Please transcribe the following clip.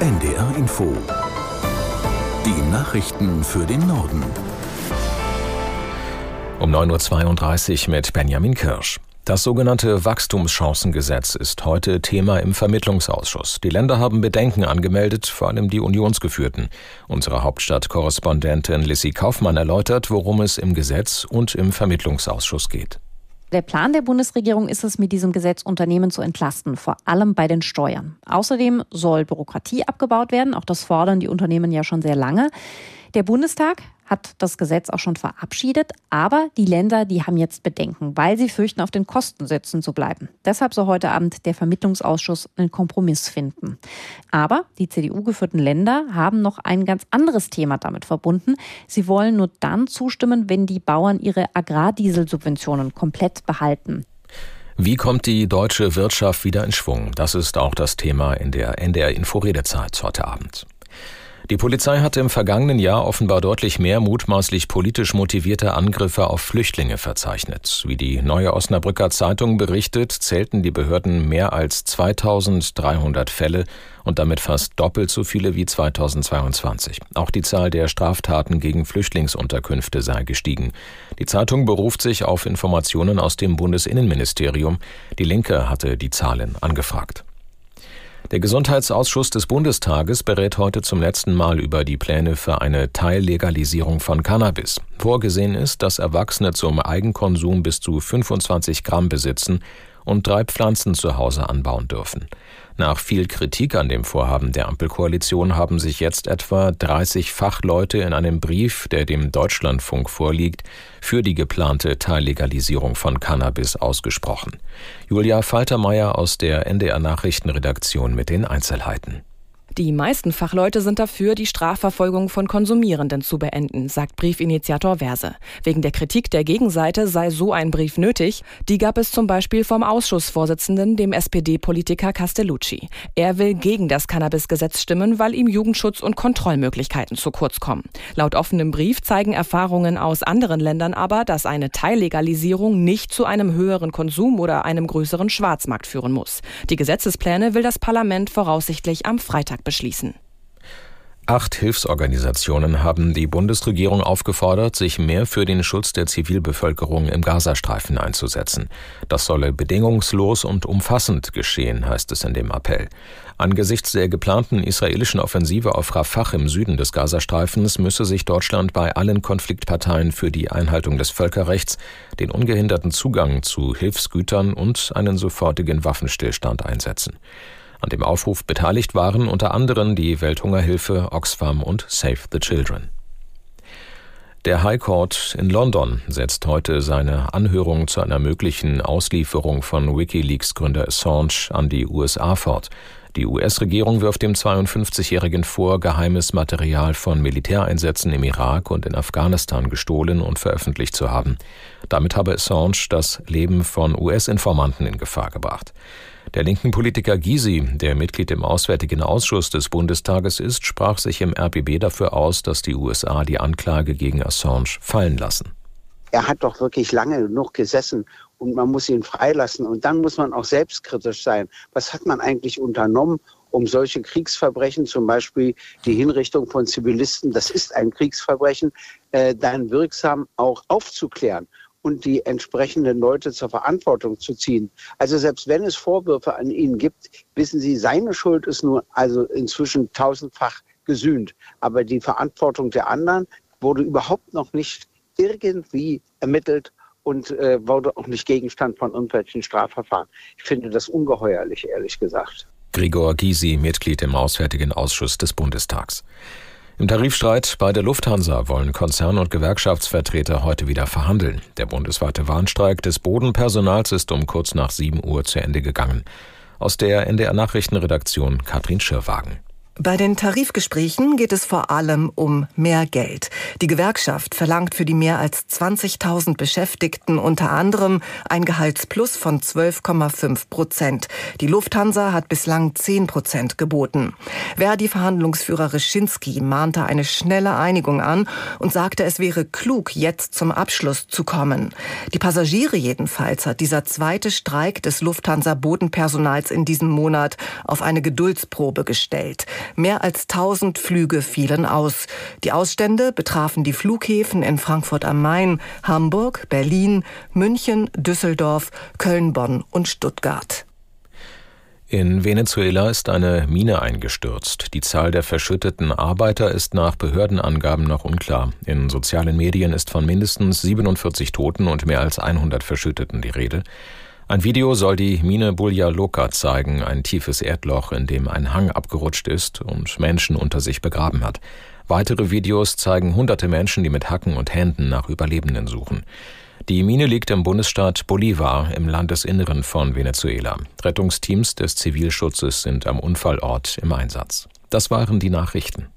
NDR Info. Die Nachrichten für den Norden. Um 9.32 Uhr mit Benjamin Kirsch. Das sogenannte Wachstumschancengesetz ist heute Thema im Vermittlungsausschuss. Die Länder haben Bedenken angemeldet, vor allem die Unionsgeführten. Unsere Hauptstadtkorrespondentin Lissy Kaufmann erläutert, worum es im Gesetz und im Vermittlungsausschuss geht. Der Plan der Bundesregierung ist es, mit diesem Gesetz Unternehmen zu entlasten, vor allem bei den Steuern. Außerdem soll Bürokratie abgebaut werden. Auch das fordern die Unternehmen ja schon sehr lange. Der Bundestag hat das Gesetz auch schon verabschiedet, aber die Länder, die haben jetzt Bedenken, weil sie fürchten, auf den Kosten sitzen zu bleiben. Deshalb soll heute Abend der Vermittlungsausschuss einen Kompromiss finden. Aber die CDU-geführten Länder haben noch ein ganz anderes Thema damit verbunden. Sie wollen nur dann zustimmen, wenn die Bauern ihre Agrardieselsubventionen komplett behalten. Wie kommt die deutsche Wirtschaft wieder in Schwung? Das ist auch das Thema in der NDR Inforedezeit heute Abend. Die Polizei hatte im vergangenen Jahr offenbar deutlich mehr mutmaßlich politisch motivierte Angriffe auf Flüchtlinge verzeichnet. Wie die Neue Osnabrücker Zeitung berichtet, zählten die Behörden mehr als 2300 Fälle und damit fast doppelt so viele wie 2022. Auch die Zahl der Straftaten gegen Flüchtlingsunterkünfte sei gestiegen. Die Zeitung beruft sich auf Informationen aus dem Bundesinnenministerium. Die Linke hatte die Zahlen angefragt. Der Gesundheitsausschuss des Bundestages berät heute zum letzten Mal über die Pläne für eine Teillegalisierung von Cannabis. Vorgesehen ist, dass Erwachsene zum Eigenkonsum bis zu 25 Gramm besitzen und drei Pflanzen zu Hause anbauen dürfen. Nach viel Kritik an dem Vorhaben der Ampelkoalition haben sich jetzt etwa 30 Fachleute in einem Brief, der dem Deutschlandfunk vorliegt, für die geplante Teillegalisierung von Cannabis ausgesprochen. Julia Faltermeier aus der NDR Nachrichtenredaktion mit den Einzelheiten. Die meisten Fachleute sind dafür, die Strafverfolgung von Konsumierenden zu beenden, sagt Briefinitiator Verse. Wegen der Kritik der Gegenseite sei so ein Brief nötig. Die gab es zum Beispiel vom Ausschussvorsitzenden, dem SPD-Politiker Castellucci. Er will gegen das Cannabis-Gesetz stimmen, weil ihm Jugendschutz und Kontrollmöglichkeiten zu kurz kommen. Laut offenem Brief zeigen Erfahrungen aus anderen Ländern aber, dass eine Teillegalisierung nicht zu einem höheren Konsum oder einem größeren Schwarzmarkt führen muss. Die Gesetzespläne will das Parlament voraussichtlich am Freitag Bundestag beschließen. Acht Hilfsorganisationen haben die Bundesregierung aufgefordert, sich mehr für den Schutz der Zivilbevölkerung im Gazastreifen einzusetzen. Das solle bedingungslos und umfassend geschehen, heißt es in dem Appell. Angesichts der geplanten israelischen Offensive auf Rafah im Süden des Gazastreifens müsse sich Deutschland bei allen Konfliktparteien für die Einhaltung des Völkerrechts, den ungehinderten Zugang zu Hilfsgütern und einen sofortigen Waffenstillstand einsetzen. An dem Aufruf beteiligt waren unter anderem die Welthungerhilfe, Oxfam und Save the Children. Der High Court in London setzt heute seine Anhörung zu einer möglichen Auslieferung von Wikileaks-Gründer Assange an die USA fort. Die US-Regierung wirft dem 52-Jährigen vor, geheimes Material von Militäreinsätzen im Irak und in Afghanistan gestohlen und veröffentlicht zu haben. Damit habe Assange das Leben von US-Informanten in Gefahr gebracht. Der linken Politiker Gysi, der Mitglied im Auswärtigen Ausschuss des Bundestages ist, sprach sich im RBB dafür aus, dass die USA die Anklage gegen Assange fallen lassen. Er hat doch wirklich lange genug gesessen und man muss ihn freilassen. Und dann muss man auch selbstkritisch sein. Was hat man eigentlich unternommen, um solche Kriegsverbrechen, zum Beispiel die Hinrichtung von Zivilisten, das ist ein Kriegsverbrechen, äh, dann wirksam auch aufzuklären und die entsprechenden Leute zur Verantwortung zu ziehen. Also selbst wenn es Vorwürfe an ihn gibt, wissen Sie, seine Schuld ist nur also inzwischen tausendfach gesühnt. Aber die Verantwortung der anderen wurde überhaupt noch nicht irgendwie ermittelt und äh, wurde auch nicht Gegenstand von irgendwelchen Strafverfahren. Ich finde das ungeheuerlich, ehrlich gesagt. Gregor Gysi, Mitglied im Auswärtigen Ausschuss des Bundestags. Im Tarifstreit bei der Lufthansa wollen Konzern- und Gewerkschaftsvertreter heute wieder verhandeln. Der bundesweite Warnstreik des Bodenpersonals ist um kurz nach 7 Uhr zu Ende gegangen. Aus der NDR Nachrichtenredaktion Katrin Schirwagen. Bei den Tarifgesprächen geht es vor allem um mehr Geld. Die Gewerkschaft verlangt für die mehr als 20.000 Beschäftigten unter anderem ein Gehaltsplus von 12,5 Prozent. Die Lufthansa hat bislang 10 Prozent geboten. Verdi-Verhandlungsführer Reschinski mahnte eine schnelle Einigung an und sagte, es wäre klug, jetzt zum Abschluss zu kommen. Die Passagiere jedenfalls hat dieser zweite Streik des Lufthansa-Bodenpersonals in diesem Monat auf eine Geduldsprobe gestellt. Mehr als 1000 Flüge fielen aus. Die Ausstände betrafen die Flughäfen in Frankfurt am Main, Hamburg, Berlin, München, Düsseldorf, Köln, Bonn und Stuttgart. In Venezuela ist eine Mine eingestürzt. Die Zahl der verschütteten Arbeiter ist nach Behördenangaben noch unklar. In sozialen Medien ist von mindestens 47 Toten und mehr als 100 Verschütteten die Rede. Ein Video soll die Mine Bulja Loka zeigen, ein tiefes Erdloch, in dem ein Hang abgerutscht ist und Menschen unter sich begraben hat. Weitere Videos zeigen hunderte Menschen, die mit Hacken und Händen nach Überlebenden suchen. Die Mine liegt im Bundesstaat Bolivar im Landesinneren von Venezuela. Rettungsteams des Zivilschutzes sind am Unfallort im Einsatz. Das waren die Nachrichten.